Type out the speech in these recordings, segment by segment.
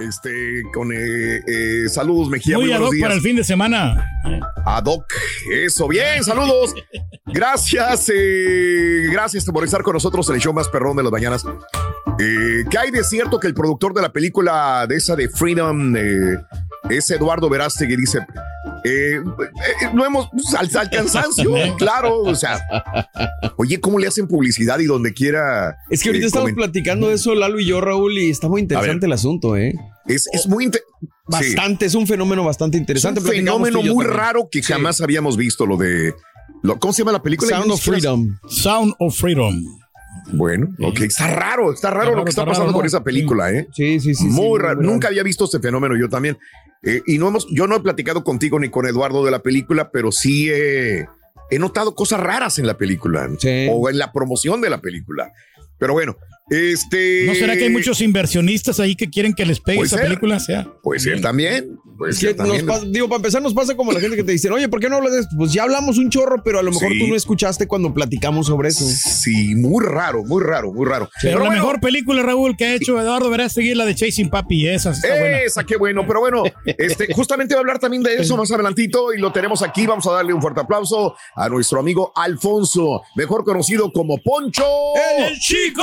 Este, con eh, eh, saludos, Mejía. Muy Muy, ad buenos hoc días. para el fin de semana. Ad hoc. Eso, bien, saludos. Gracias, eh, gracias por estar con nosotros en el show más perrón de las mañanas. ¿Qué hay de cierto que el productor de la película de esa de Freedom es Eduardo Verástegui? Dice, eh, eh, no hemos, pues, al, al cansancio, claro, o sea, oye, ¿cómo le hacen publicidad y donde quiera? Es que ahorita eh, estamos platicando de eso, Lalo y yo, Raúl, y está muy interesante el asunto, ¿eh? Es, es muy inte- Bastante, es un fenómeno bastante Es interesante. un Platicamos fenómeno muy también. raro que Sí. jamás habíamos visto, lo de... Lo, ¿Cómo se llama la película? Sound of Freedom. Sound of Freedom. Bueno, ok, está raro, está raro Está lo que raro, está está pasando raro, con ¿no? esa película, ¿eh? Sí, sí, sí. sí, muy raro. muy Nunca había visto este fenómeno yo también. Eh, y no hemos, yo no he platicado contigo ni con Eduardo de la película, pero sí he, he notado cosas raras en la película Sí. o en la promoción de la película. Pero bueno, este. ¿No será que hay muchos inversionistas ahí que quieren que les pegue esa ser. película? O sea, Puede ser también. Puede Es ser que nos también. pasa- digo, para empezar, nos pasa como la gente que te dicen, oye, ¿por qué no hablas de esto? Pues ya hablamos un chorro, pero a lo mejor Sí. tú no escuchaste cuando platicamos sobre eso. Sí, muy raro, muy raro, muy raro. pero la bueno, mejor película, Raúl, que ha hecho Eduardo verás seguir la de Chasing Papi. Esa buena. Esa, qué bueno, pero bueno, este, justamente va a hablar también de eso más adelantito y lo tenemos aquí. Vamos a darle un fuerte aplauso a nuestro amigo Alfonso, mejor conocido como Poncho. ¡El chico!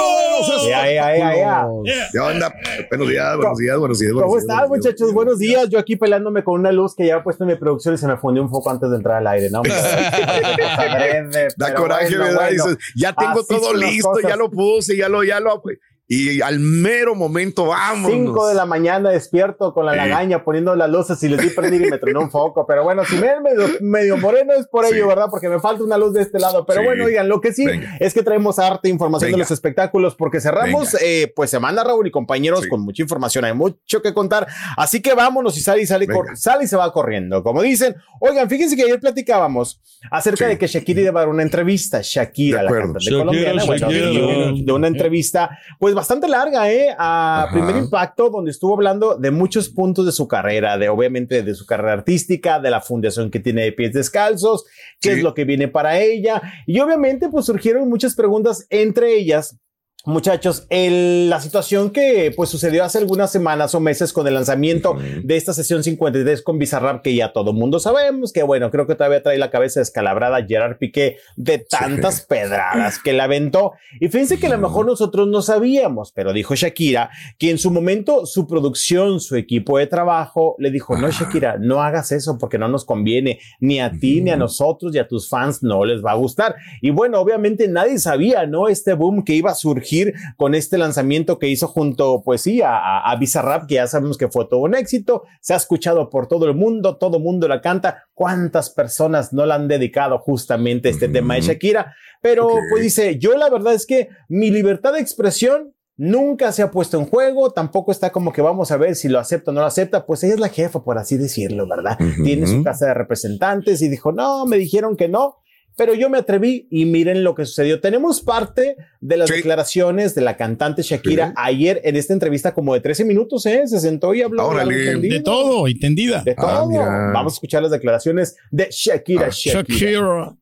Ya, ya, ya. ¿Qué onda? Buenos días, buenos días, buenos días. ¿Cómo días. muchachos? Buenos días. Yo aquí pelándome con una luz que ya he puesto en mi producción y se me fundió un foco antes de entrar al aire, ¿no? Da coraje, bueno, ¿verdad? bueno. Dices, ya tengo todo listo, ya lo puse, ya lo, ya lo. Y al mero momento, vamos. 5 de la mañana despierto con la Sí. lagaña poniendo las luces y les di prender y me tronó un foco. Pero bueno, si me ven medio, medio moreno es por Sí. ello, ¿verdad? Porque me falta una luz de este lado. Pero Sí. bueno, oigan, lo que sí Venga. es que traemos arte, información Venga. de los espectáculos, porque cerramos, eh, pues semana, Raúl y compañeros, Sí. con mucha información. Hay mucho que contar. Así que vámonos y sale y sale, sale y se va corriendo. Como dicen, oigan, fíjense que ayer platicábamos acerca Sí. de que Shakira iba a dar una entrevista. Shakira, De la cantante Shakira, colombiana, bueno, Shakira. de una entrevista, pues bastante larga, ¿eh? A Ajá. primer impacto, donde estuvo hablando de muchos puntos de su carrera, de obviamente de su carrera artística, de la fundación que tiene de pies descalzos, qué Sí. es lo que viene para ella. Y obviamente, pues surgieron muchas preguntas, entre ellas, Muchachos, el- la situación que pues sucedió hace algunas semanas o meses con el lanzamiento de esta sesión 53 con Bizarrap, que ya todo mundo sabemos, que bueno, creo que todavía trae la cabeza descalabrada Gerard Piqué de tantas pedradas que la aventó. Y fíjense que a lo mejor nosotros no sabíamos, pero dijo Shakira que en su momento su producción, su equipo de trabajo le dijo, no Shakira, no hagas eso porque no nos conviene, ni a ti, ni a nosotros, ni a tus fans no les va a gustar. Y bueno, obviamente nadie sabía, ¿no? Este boom que iba a surgir con este lanzamiento que hizo junto, pues sí, a, a, Bizarrap, que ya sabemos que fue todo un éxito, se ha escuchado por todo el mundo, todo el mundo la canta. ¿Cuántas personas no la han dedicado justamente a este tema de Shakira? Pero Ok. pues dice, yo la verdad es que mi libertad de expresión nunca se ha puesto en juego, tampoco está como que vamos a ver si lo acepta o no lo acepta, pues ella es la jefa, por así decirlo, ¿verdad? Tiene su casa de representantes y dijo, no, me dijeron que no, pero yo me atreví y miren lo que sucedió. Tenemos parte de las Sí. declaraciones de la cantante Shakira Sí. ayer en esta entrevista como de 13 minutos, ¿eh? Se sentó y habló. De todo, entendida. De todo. Ah, mira. Vamos a escuchar las declaraciones de Shakira. Ah, Shakira. Shakira.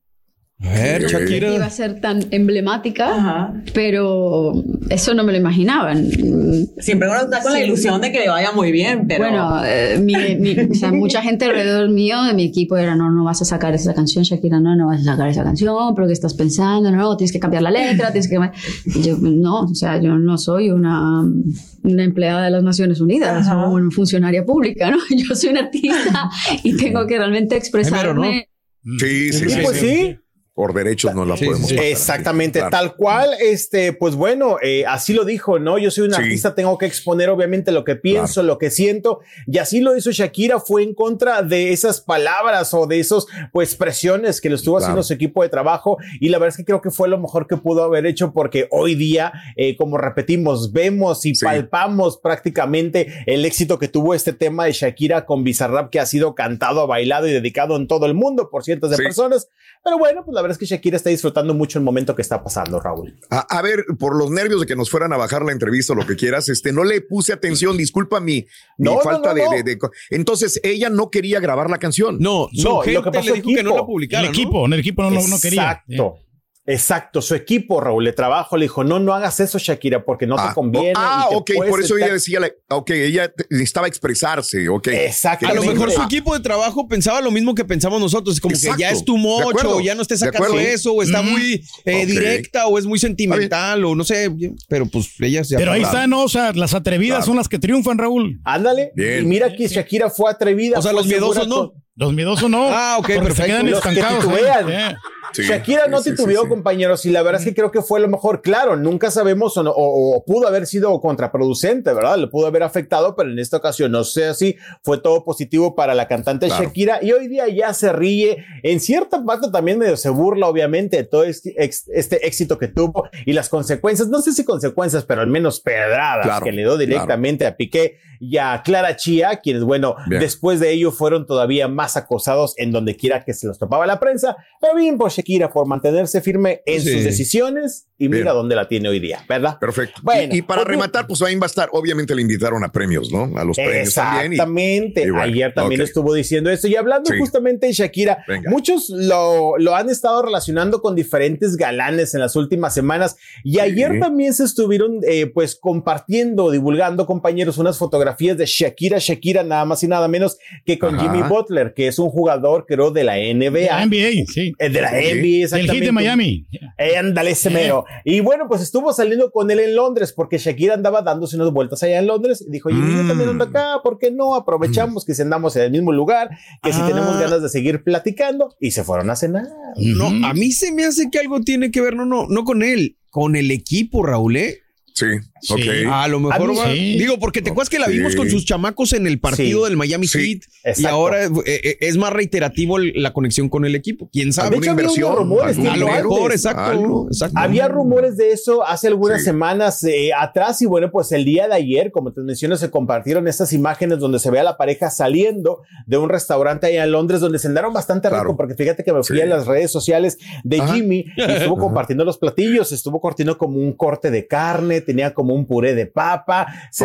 A ver. Shakira. iba a ser tan emblemática, Ajá. pero eso no me lo imaginaban. Siempre uno está con la Sí. ilusión de que le vaya muy bien, pero. Bueno, eh, mi- mi- o sea, mucha gente alrededor mío de mi equipo era, no, no vas a sacar esa canción, Shakira, no, no vas a sacar esa canción, pero ¿qué estás pensando? No, tienes que cambiar la letra, tienes que... Y yo, no, o sea, yo no soy una, una empleada de las Naciones Unidas, Ajá. o una funcionaria pública, ¿no? Yo soy una artista y tengo que realmente expresarme. Sí, sí, Y sí. pues sí, Por derechos no la Sí, podemos sí, pasar. Exactamente, Claro. tal cual, este, pues bueno, eh, así lo dijo, ¿no? Yo soy un Sí. artista, tengo que exponer obviamente lo que pienso, lo que siento, y así lo hizo Shakira, fue en contra de esas palabras o de esos, pues, presiones que lo estuvo Claro. haciendo su equipo de trabajo, y la verdad es que creo que fue lo mejor que pudo haber hecho, porque hoy día, eh, como repetimos, vemos y Sí. palpamos prácticamente el éxito que tuvo este tema de Shakira con Bizarrap, que ha sido cantado, bailado y dedicado en todo el mundo por cientos de Sí. personas, pero bueno, pues la verdad es que Shakira está disfrutando mucho el momento que está pasando, Raúl. A, a ver, por los nervios de que nos fueran a bajar la entrevista o lo que quieras, este, no le puse atención, disculpa mi, mi No, falta no, de, no. de- de co- Entonces, ella no quería grabar la canción. No, su No, gente lo que pasó le dijo que no la publicara. El ¿no? equipo, el equipo no, no, no quería. Exacto. Exacto, su equipo, Raúl, de trabajo le dijo, no, no hagas eso, Shakira, porque no Ah, te conviene. Ah, y te ok, por eso ella decía, la- ok, ella necesitaba expresarse, ok. A lo mejor su Ah. equipo de trabajo pensaba lo mismo que pensamos nosotros, como Exacto. que ya es tu mocho, o ya no estés sacando eso, o está Mm. muy eh, directa, o es muy sentimental, o no sé, pero pues ella se Pero ahí Claro. está, ¿no? O sea, las atrevidas Claro. son las que triunfan, Raúl. Ándale. Bien. Y mira que Shakira fue atrevida. O sea, los miedosos no. con- Los miedosos no. Ah, ok, porque perfecto. Se quedan Los que estancados. ahí. Sí, Shakira no sí, titubeó, sí. compañeros, y la verdad es que creo que fue lo mejor. Claro, nunca sabemos o, no- o- o pudo haber sido contraproducente, ¿verdad? Le pudo haber afectado, pero en esta ocasión no sé así. Fue todo positivo para la cantante Claro. Shakira y hoy día ya se ríe. En cierta parte también medio se burla, obviamente, de todo este, ex- este éxito que tuvo y las consecuencias. No sé si consecuencias, pero al menos pedradas Claro, que le dio directamente a Piqué y a Clara Chía, quienes, bueno, Bien. después de ello fueron todavía más acosados en donde quiera que se los topaba la prensa. Pero bien por Shakira, por mantenerse firme en Sí. sus decisiones y mira Bien. dónde la tiene hoy día, ¿verdad? Perfecto. Bueno, y, y para pues, rematar, pues ahí va a estar, obviamente le invitaron a premios, ¿no? A los premios también. Exactamente. bueno, Ayer también estuvo diciendo esto. Y hablando Sí. justamente de Shakira, Venga. muchos lo, lo han estado relacionando con diferentes galanes en las últimas semanas. Y ayer también se estuvieron, eh, pues, compartiendo, divulgando, compañeros, unas fotografías de Shakira, Shakira, nada más y nada menos que con Ajá. Jimmy Butler, que es un jugador, creo, de la NBA. La NBA, sí. Eh, De la Sí. NBA, El exactamente. hit de Miami. Eh, ándale, ese mero. Y bueno, pues estuvo saliendo con él en Londres porque Shakira andaba dándose unas vueltas allá en Londres y dijo, oye, yo Mm. también ando acá, ¿por qué no? Aprovechamos que si andamos en el mismo lugar, que si Ah. tenemos ganas de seguir platicando y se fueron a cenar. No, a mí se me hace que algo tiene que ver, no, no, no con él, con el equipo, Raúl, ¿eh? Sí, Sí. A lo mejor A mí va- sí. Digo, porque te acuerdas que la vimos Sí. con sus chamacos en el partido Sí. del Miami Sí. Heat y ahora eh, eh, es más reiterativo la conexión con el equipo. ¿Quién De sabe? hecho, rumores ¿Algún A lo mejor, exacto, Algo. exacto. Había rumores de eso hace algunas Sí. semanas eh, atrás y bueno, pues el día de ayer, como te menciono, se compartieron estas imágenes donde se ve a la pareja saliendo de un restaurante allá en Londres donde se andaron bastante Claro. rico porque fíjate que me fui Sí. a las redes sociales de Ajá. Jimmy y estuvo compartiendo los platillos, estuvo cortando como un corte de carne, tenía como un puré de papa, se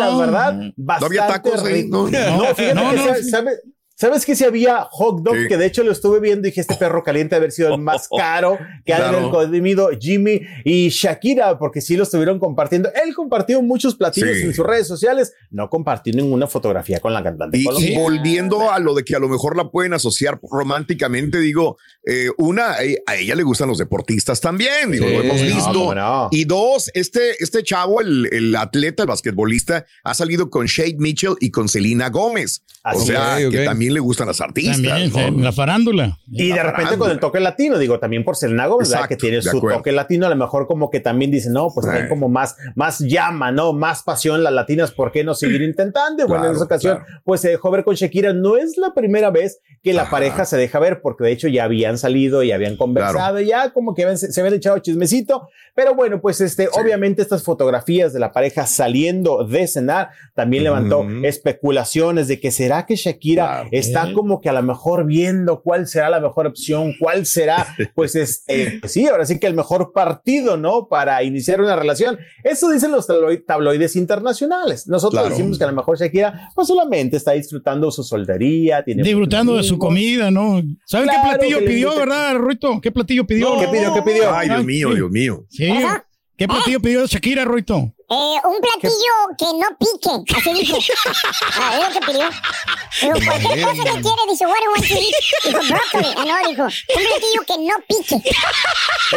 la No. verdad ¿No bastante había tacos rico. No. No, fíjate No, que no, sabe- sí. sabe- ¿Sabes que si había hot dog? Sí. Que de hecho lo estuve viendo y dije, este perro caliente haber sido el más caro que Claro. han comido Jimmy y Shakira, porque sí lo estuvieron compartiendo. Él compartió muchos platillos Sí. en sus redes sociales, no compartió ninguna fotografía con la cantante Y, volviendo a lo de que a lo mejor la pueden asociar románticamente, digo, eh, una, a ella le gustan los deportistas también, digo, Sí. lo hemos visto. no. Y dos, este, este chavo, el, el atleta, el basquetbolista, ha salido con Shade Mitchell y con Selena Gómez. Así o sea, que ok. También le gustan las artistas. También, ¿no? en la farándula. Y de repente farándula. con el toque latino, digo, también por Selena Gómez, ¿verdad? Exacto, que tiene su acuerdo. toque latino, a lo mejor como que también dice, no, pues hay Sí. como más, más llama, ¿no? Más pasión las latinas, ¿por qué no seguir intentando? Bueno, en Claro, esa ocasión, claro. pues se dejó ver con Shakira. No es la primera vez que la Ajá. pareja se deja ver, porque de hecho ya habían salido y habían conversado, y ya como que se, se habían echado chismecito. Pero bueno, pues este, obviamente estas fotografías de la pareja saliendo de cenar también levantó Ujú. especulaciones de que será que Shakira Está como que a lo mejor viendo cuál será la mejor opción, cuál será, pues es, eh, pues sí, ahora sí que el mejor partido, ¿no? Para iniciar una relación. Eso dicen los tabloid- tabloides internacionales. Nosotros Claro. decimos que a lo mejor Shakira, pues solamente está disfrutando su soltería, tiene Disfrutando de su comida, ¿no? ¿Saben Claro, qué platillo pidió, verdad, Ruito? ¿Qué platillo pidió? ¿Qué pidió? ¿Qué pidió? Ay, Dios mío. Dios mío. Sí. ¿Qué platillo pidió Shakira, Ruito? Eh, un platillo que no pique, así dijo. Ah, es lo que pidió. Dijo, cualquier cosa que quiere, dice, what do you want to eat? Dijo, brócoli. Ah, no, dijo, un platillo que no pique.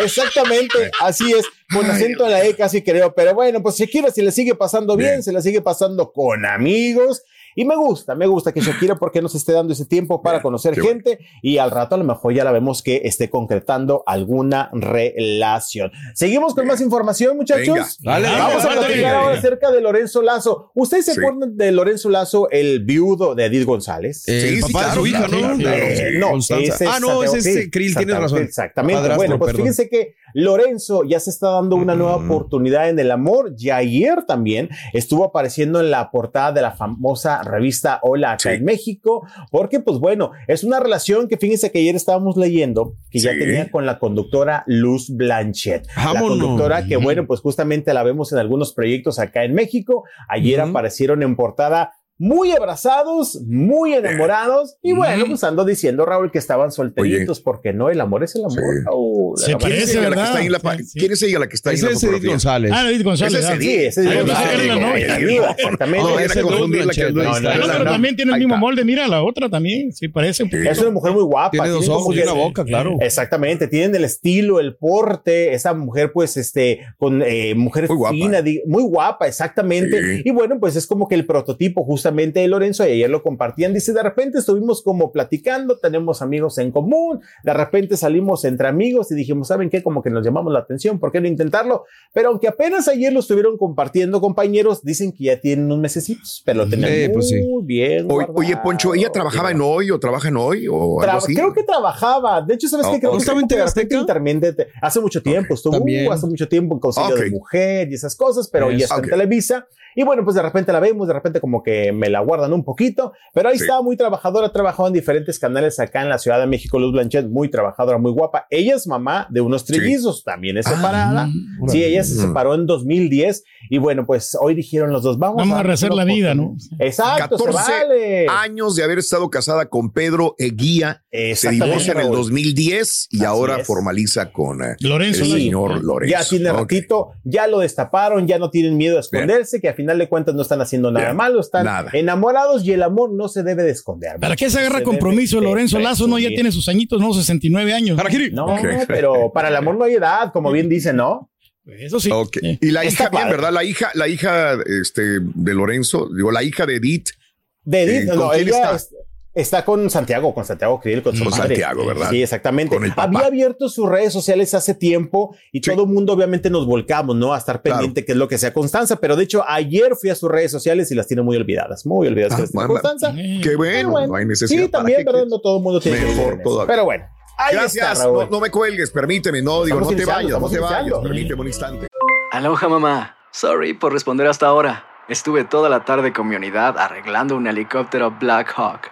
Exactamente, así es, con acento en la E casi creo, pero bueno, pues Shakira si le sigue pasando bien, se la sigue pasando con amigos. Y me gusta, me gusta que Shakira, porque nos esté dando ese tiempo para conocer gente y al rato a lo mejor ya la vemos que esté concretando alguna relación. Seguimos con más información, muchachos. Venga. Dale, Vamos a platicar ahora acerca de Lorenzo Lazo. ¿Ustedes se Sí. acuerdan de Lorenzo Lazo, el viudo de Edith González? Eh, el Sí, sí, papá de su claro, hija, ¿no? claro, Eh, no, ese es Ah, no, Santiago ese es Krill. Krill, tienes razón. Exactamente. Padrastro, bueno, pues perdón. fíjense que Lorenzo ya se está dando una nueva Mm. oportunidad en el amor. Ya ayer también estuvo apareciendo en la portada de la famosa revista Hola acá Sí. en México, porque pues bueno, es una relación que fíjense que ayer estábamos leyendo que ya tenía con la conductora Luz Blanchet. La Vámonos. conductora que bueno, pues justamente la vemos en algunos proyectos acá en México. Ayer aparecieron en portada muy abrazados, muy enamorados. Y bueno, pues ando diciendo, Raúl, que estaban solteritos, porque no, el amor es el amor. Sí. Raúl. El amor ¿Quién es ella la que está ahí en la. ¿Quién es ella la que está ahí en Ese la es Edith? González. Ah, Edith González. Ese es. Edith. Sí, ese es viuda, exactamente. No, era confundir la que también tiene el mismo molde. Mira, la otra también. Sí, parece. Es una mujer muy guapa. Tiene dos ojos y una boca, claro. Exactamente, tienen el estilo, el porte, esa mujer pues este, con eh, mujer Muy guapa. fina, muy guapa, exactamente. Y bueno, pues es como que el prototipo justamente de Lorenzo, y ayer lo compartían, dice, de repente estuvimos como platicando, tenemos amigos en común, de repente salimos entre amigos y dijimos, ¿saben qué? Como que nos llamamos la atención, ¿por qué no intentarlo? Pero aunque apenas ayer lo estuvieron compartiendo compañeros, dicen que ya tienen unos mesecitos, pero lo tenían Eh, muy pues sí. bien. Oye, oye. Poncho, ¿ella trabajaba en hoy o trabaja en hoy o Tra- algo así? Creo que trabajaba. De hecho, ¿sabes Oh, qué? Creo oh. que Hace mucho tiempo, estuvo También. hace mucho tiempo en Consello Ok. de Mujer y esas cosas, pero ya está Ok. en Televisa. Y bueno, pues de repente la vemos, de repente como que me la guardan un poquito, pero ahí Sí. está muy trabajadora, ha trabajado en diferentes canales acá en la Ciudad de México, Luz Blanchet, muy trabajadora, muy guapa. Ella es mamá de unos trillizos, también es separada. Ah, sí, ella se Mm. separó en 2010 y bueno, pues hoy dijeron los dos, vamos, Vamos a darnos rehacer la vida, ¿no? Exacto, se 14 vale. Años de haber estado casada con Pedro Eguía. Se divorcia en el Raúl. 2010 y Así ahora es. formaliza con eh, Lorenzo. el señor Lorenzo. Ya tiene ratito, ya lo destaparon, ya no tienen miedo a esconderse, que a final de cuentas no están haciendo nada Bien, malo, están nada. enamorados y el amor no se debe de esconder. ¿Para qué se agarra debe compromiso de Lorenzo Lazo? No, ya tiene sus añitos, no, 69 años. No, Ok. pero para el amor no hay edad, como bien dicen, ¿no? Eso sí. Y la Está hija, bien. ¿verdad? La hija, la hija este, de Lorenzo, digo, la hija de Edith. De Edith, Eh, ¿con no, quién ella está? Es- está con Santiago, con Santiago Krill, con su Con madre. Santiago, ¿verdad? Sí, exactamente. Con el papá. Había abierto sus redes sociales hace tiempo y Sí. todo el mundo obviamente nos volcamos, ¿no? A estar Claro. pendiente qué es lo que sea Constanza, pero de hecho ayer fui a sus redes sociales y las tiene muy olvidadas, muy olvidadas Ah, que. Constanza. Eh, Qué bueno, no hay necesidad. Sí, ¿para también, qué ¿verdad? No todo el mundo tiene que Mejor eso. todavía. Pero bueno, ahí Gracias, está, Raúl. no, no me cuelgues, permíteme, no, digo, no te vayas, no te vayas, permíteme un instante. Aloha mamá. Sorry por responder hasta ahora. Estuve toda la tarde con mi unidad arreglando un helicóptero Black Hawk.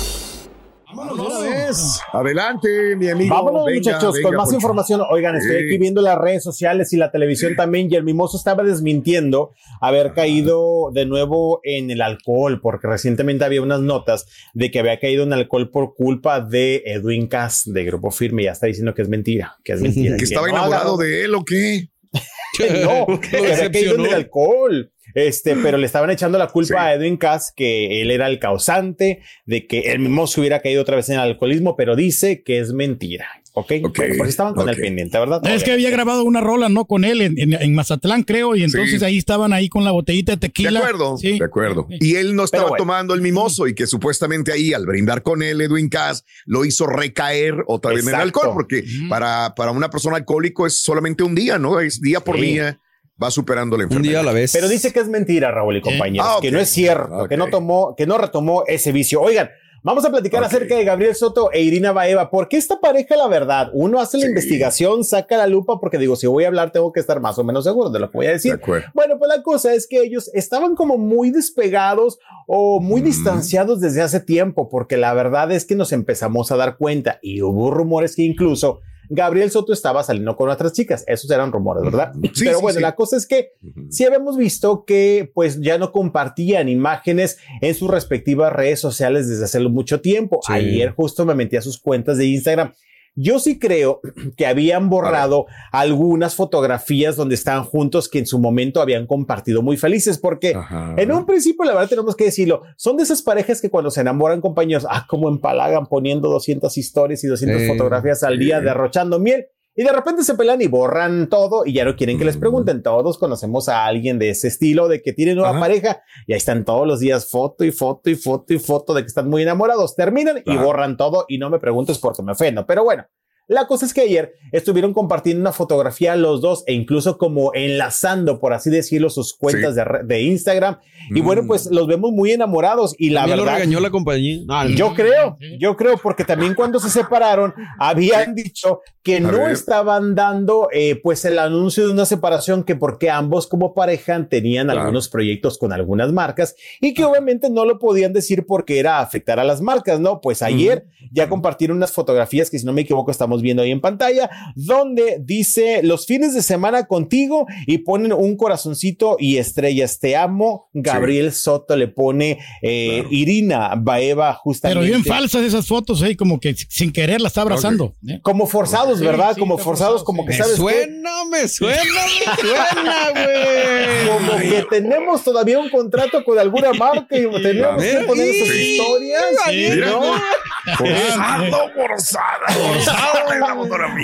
Adelante, mi amigo. Vámonos, venga, muchachos, venga, con más información. Oigan, estoy Sí. aquí viendo las redes sociales y la televisión también. Y el mimoso estaba desmintiendo haber caído de nuevo en el alcohol, porque recientemente había unas notas de que había caído en alcohol por culpa de Edwin Cass de Grupo Firme. Ya está diciendo que es mentira, que es mentira. ¿Que estaba enamorado de él o qué? Que no, que había caído en el alcohol. Este, pero le estaban echando la culpa a Edwin Cass que él era el causante de que él mismo se hubiera caído otra vez en el alcoholismo, pero dice que es mentira. Ok, Bueno, por si estaban con el pendiente, ¿verdad? Es que había grabado una rola, ¿no? Con él en, en- en Mazatlán, creo, y entonces Sí. ahí estaban ahí con la botellita de tequila. De acuerdo, Sí. de acuerdo. Y él no estaba bueno. tomando el mimoso y que supuestamente ahí al brindar con él, Edwin Cass lo hizo recaer otra vez en el alcohol, porque para, para una persona alcohólico es solamente un día, ¿no? Es día por Sí. día, va superando la enfermedad. la vez. Pero dice que es mentira, Raúl y compañeros, Ah, que no es cierto, que no tomó, que no retomó ese vicio. Oigan, vamos a platicar acerca de Gabriel Soto e Irina Baeva, porque esta pareja, la verdad, uno hace la investigación, saca la lupa, porque digo, si voy a hablar, tengo que estar más o menos seguro de lo que voy a decir. Bueno, pues la cosa es que ellos estaban como muy despegados o muy distanciados desde hace tiempo, porque la verdad es que nos empezamos a dar cuenta y hubo rumores que incluso Gabriel Soto estaba saliendo con otras chicas. Esos eran rumores, ¿verdad? Sí, Pero sí, bueno, sí. la cosa es que sí habíamos visto que pues ya no compartían imágenes en sus respectivas redes sociales desde hace mucho tiempo. Ayer justo me metí a sus cuentas de Instagram. Yo sí creo que habían borrado algunas fotografías donde estaban juntos que en su momento habían compartido muy felices porque en un principio, la verdad tenemos que decirlo, son de esas parejas que cuando se enamoran compañeros, ah, como empalagan poniendo 200 historias y 200 Eh, fotografías al día derrochando miel. Y de repente se pelean y borran todo y ya no quieren que les pregunten. Todos conocemos a alguien de ese estilo, de que tiene nueva pareja y ahí están todos los días foto y foto y foto y foto de que están muy enamorados. Terminan y borran todo y no me preguntes porque me ofendo. Pero bueno, la cosa es que ayer estuvieron compartiendo una fotografía los dos e incluso como enlazando, por así decirlo, sus cuentas Sí. de, Instagram. Y bueno, pues los vemos muy enamorados y la También lo verdad... regañó la compañía. Yo creo, yo creo, porque también cuando se separaron habían dicho que no ver. estaban dando eh, pues el anuncio de una separación que porque ambos como pareja tenían algunos proyectos con algunas marcas y que obviamente no lo podían decir porque era afectar a las marcas, ¿no? Pues ayer ya compartieron unas fotografías que si no me equivoco estamos viendo ahí en pantalla, donde dice los fines de semana contigo y ponen un corazoncito y estrellas, te amo, Gabriel Soto le pone eh, Irina Baeva justamente. Pero bien falsas esas fotos, ahí como que sin querer la está abrazando. ¿eh? Como forzados, Sí, ¿verdad? sí, como forzados, forzado, como sí. que Me sabes. Suena, me suena, me suena, güey. Como que tenemos todavía un contrato con alguna marca y tenemos que poner esas historias. Sí, ¿no? Forzado, forzado.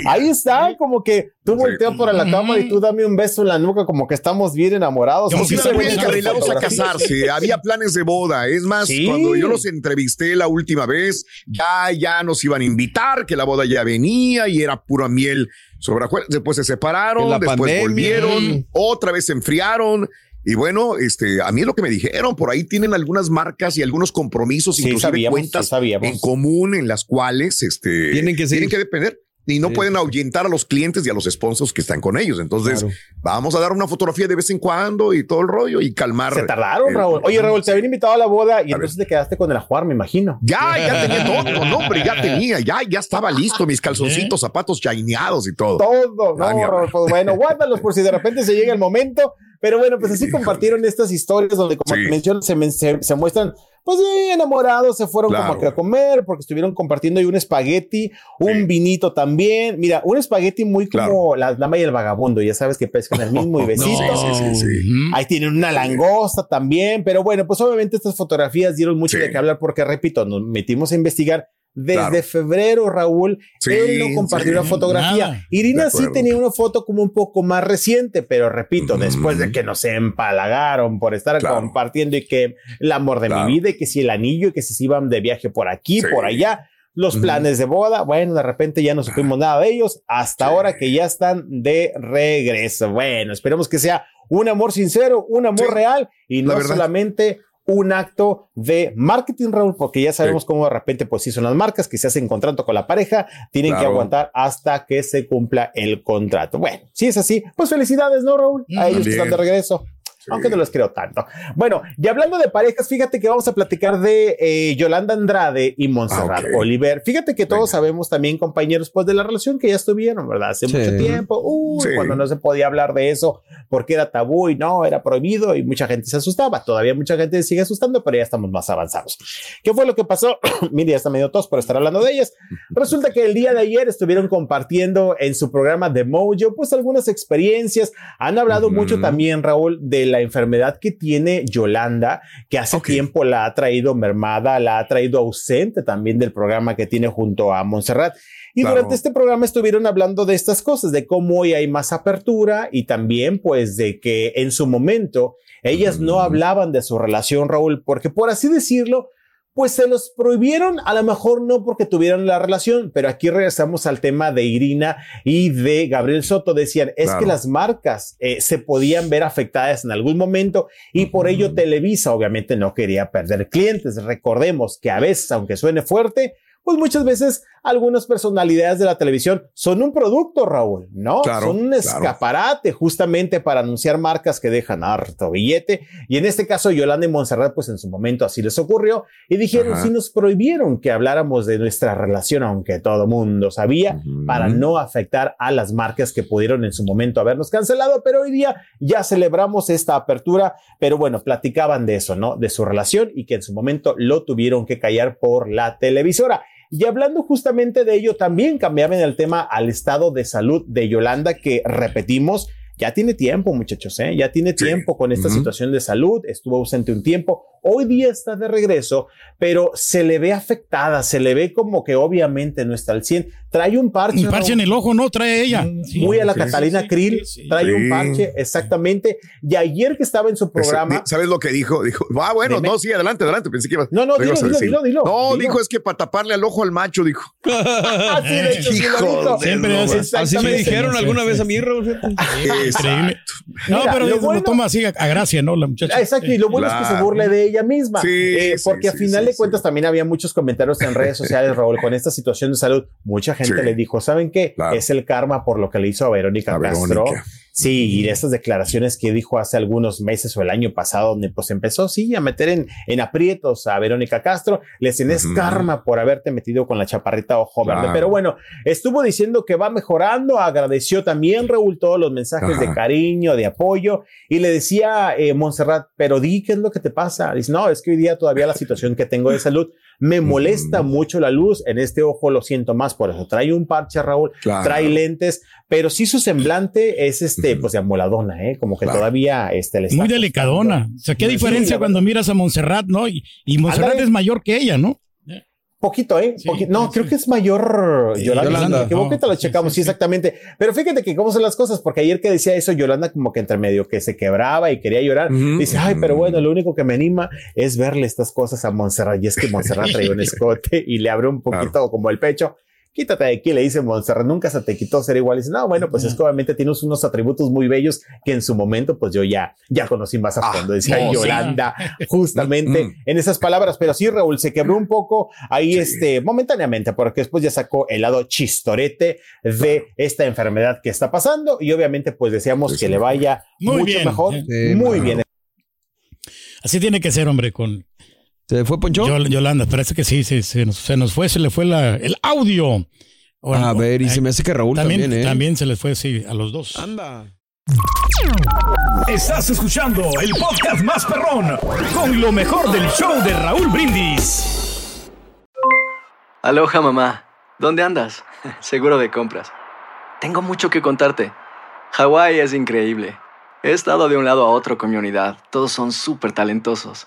Ahí está, como que tú volteas para la cámara y tú dame un beso en la nuca, como que estamos bien enamorados. Como si se encarrilados a casarse. Había planes de boda. Es más, Sí. cuando yo los entrevisté la última vez, ya, ya nos iban a invitar, que la boda ya venía y era pura miel sobre. Después se separaron, después pandemia. volvieron, otra vez se enfriaron. Y bueno, este, a mí es lo que me dijeron, por ahí tienen algunas marcas y algunos compromisos, Sí, inclusive sabíamos, cuentas sabíamos. en común en las cuales este, Tienen que seguir. depender. Y no Sí. pueden ahuyentar a los clientes y a los sponsors que están con ellos. Entonces, Claro. vamos a dar una fotografía de vez en cuando y todo el rollo y calmar. Se tardaron, Raúl. Oye, Raúl, te habían invitado a la boda y entonces te quedaste con el ajuar, me imagino. Ya, ya tenía todo, no, hombre, ya tenía, ya, ya estaba listo, mis calzoncitos, zapatos chaineados y todo. Todo, no. Raúl, pues bueno, guárdalos por si de repente se llega el momento. Pero bueno, pues así compartieron estas historias donde, como Sí. te menciono, se, se, se muestran, pues sí, enamorados, se fueron Claro. como a comer, porque estuvieron compartiendo ahí un espagueti, un vinito también. Mira, un espagueti muy como la dama y el vagabundo, ya sabes que pescan el mismo y besito. Sí, sí, sí, sí. Ahí tienen una langosta también, pero bueno, pues obviamente estas fotografías dieron mucho de qué hablar porque, repito, nos metimos a investigar. Desde Claro. febrero, Raúl, Sí, él no compartió sí, una fotografía. nada. Irina sí tenía una foto como un poco más reciente, pero repito, después de que nos empalagaron por estar Claro. compartiendo y que el amor de Claro. mi vida y que si el anillo y que si se iban de viaje por aquí, Sí. por allá, los planes de boda, bueno, de repente ya no supimos nada de ellos, hasta Sí. ahora que ya están de regreso. Bueno, esperemos que sea un amor sincero, un amor Sí, real y no solamente un acto de marketing, Raúl, porque ya sabemos cómo de repente, pues sí son las marcas que se hacen contrato con la pareja, tienen que aguantar hasta que se cumpla el contrato. Bueno, si es así, pues felicidades, ¿no, Raúl? A ellos que están de regreso. Aunque no los creo tanto. Bueno, y hablando de parejas, fíjate que vamos a platicar de eh, Yolanda Andrade y Montserrat Ah, ok. Oliver. Fíjate que todos sabemos también, compañeros, pues de la relación que ya estuvieron, ¿verdad? Hace Sí. mucho tiempo, uy, Sí. cuando no se podía hablar de eso porque era tabú y no, era prohibido y mucha gente se asustaba. Todavía mucha gente se sigue asustando, pero ya estamos más avanzados. ¿Qué fue lo que pasó? Mire, ya está medio tos por estar hablando de ellas. Resulta que el día de ayer estuvieron compartiendo en su programa de Mojo, pues algunas experiencias. Han hablado Ujú. mucho también, Raúl, de la enfermedad que tiene Yolanda, que hace tiempo la ha traído mermada, la ha traído ausente también del programa que tiene junto a Montserrat. Y Claro. durante este programa estuvieron hablando de estas cosas, de cómo hoy hay más apertura y también pues de que en su momento ellas no hablaban de su relación, Raúl, porque por así decirlo, pues se los prohibieron, a lo mejor no porque tuvieran la relación, pero aquí regresamos al tema de Irina y de Gabriel Soto. Decían, es Claro. que las marcas eh, se podían ver afectadas en algún momento y por ello Televisa obviamente no quería perder clientes. Recordemos que a veces, aunque suene fuerte, pues muchas veces algunas personalidades de la televisión son un producto, Raúl, ¿no? Claro, son un claro. escaparate justamente para anunciar marcas que dejan harto billete. Y en este caso, Yolanda y Montserrat, pues en su momento así les ocurrió y dijeron, Ajá. sí nos prohibieron que habláramos de nuestra relación, aunque todo mundo sabía, para no afectar a las marcas que pudieron en su momento habernos cancelado, pero hoy día ya celebramos esta apertura, pero bueno, platicaban de eso, ¿no? De su relación y que en su momento lo tuvieron que callar por la televisora. Y hablando justamente de ello, también cambiaban el tema al estado de salud de Yolanda, que repetimos, ya tiene tiempo, muchachos, ¿eh? ya tiene tiempo con esta situación de salud, estuvo ausente un tiempo, hoy día está de regreso, pero se le ve afectada, se le ve como que obviamente no está al 100, trae un parche. Un parche en el ojo, ¿no? Trae ella. Sí. muy a la Sí, Catalina sí, sí, Krill, sí. trae un parche, exactamente. Y ayer que estaba en su programa, Ese- ¿Sabes lo que dijo? Dijo, ah, bueno, no, sí, adelante, adelante. Pensé que iba No, no, lo dilo, ibas a dilo, decir. dilo, dilo, No, dilo. dijo es que para taparle al ojo al macho, dijo. Sí, de hecho, sí lo Hijo dijo. de Siempre no. Así me dijeron alguna vez a mí, Raúl. Increíble. No, pero lo lo, bueno- toma así a, a gracia, ¿no? La muchacha. Exacto, y lo bueno es que se burle de ella misma. Sí, Eh, sí, porque a sí, final sí, de sí. cuentas también había muchos comentarios en redes sociales, Raúl, con esta situación de salud. Mucha gente Sí. le dijo, ¿saben qué? Claro. Es el karma por lo que le hizo a Verónica A Castro. Sí, y de estas declaraciones que dijo hace algunos meses o el año pasado, donde pues empezó, sí, a meter en, en aprietos a Verónica Castro, le decían, es Ujú. karma por haberte metido con la chaparrita ojo verde. Claro. Pero bueno, estuvo diciendo que va mejorando, agradeció también, Raúl, todos los mensajes de cariño, de apoyo, y le decía eh, Montserrat, pero di qué es lo que te pasa. Dice, no, es que hoy día todavía la situación que tengo de salud me molesta mucho la luz, en este ojo lo siento más, por eso trae un parche, Raúl, Claro. trae lentes, pero sí su semblante es este, pues de amoladona, ¿eh? Como que Claro. todavía este, le está Muy costando. delicadona. O sea, qué Sí, diferencia cuando miras a Montserrat, ¿no? Y, y Montserrat es mayor que ella, ¿no? Poquito, ¿eh? Sí, Poqui- no, sí, creo sí. que es mayor Sí, Yolanda. Yolanda, me equivoco, lo sí, checamos, sí, exactamente. Pero fíjate que cómo son las cosas, porque ayer que decía eso, Yolanda como que entre medio que se quebraba y quería llorar, dice, ay, pero bueno, lo único que me anima es verle estas cosas a Montserrat. Y es que Montserrat trae un escote y le abre un poquito como el pecho. Quítate de aquí, le dice Montserrat, nunca se te quitó ser igual. Y dice, no, bueno, pues es que obviamente tienes unos atributos muy bellos que en su momento, pues yo ya, ya conocí más a Ah, fondo. Decía no, sí. Yolanda, justamente Mm. en esas palabras. Pero sí, Raúl, se quebró un poco ahí, este, momentáneamente, porque después ya sacó el lado chistorete de esta enfermedad que está pasando. Y obviamente, pues deseamos Sí, que sí. le vaya Muy mucho bien. mejor, Sí, muy bien. Así tiene que ser, hombre, con ¿Se fue Poncho? Yol- Yolanda. Parece que sí, sí, se, nos, se nos fue, se le fue la, el audio. Bueno, a ver, y se me hace que Raúl también, también, ¿eh? también se les fue, sí, a los dos. Anda. Estás escuchando el podcast más perrón con lo mejor del show de Raúl Brindis. Aloha mamá, ¿dónde andas? Seguro de compras. Tengo mucho que contarte. Hawái es increíble. He estado de un lado a otro con mi unidad. Todos son súper talentosos.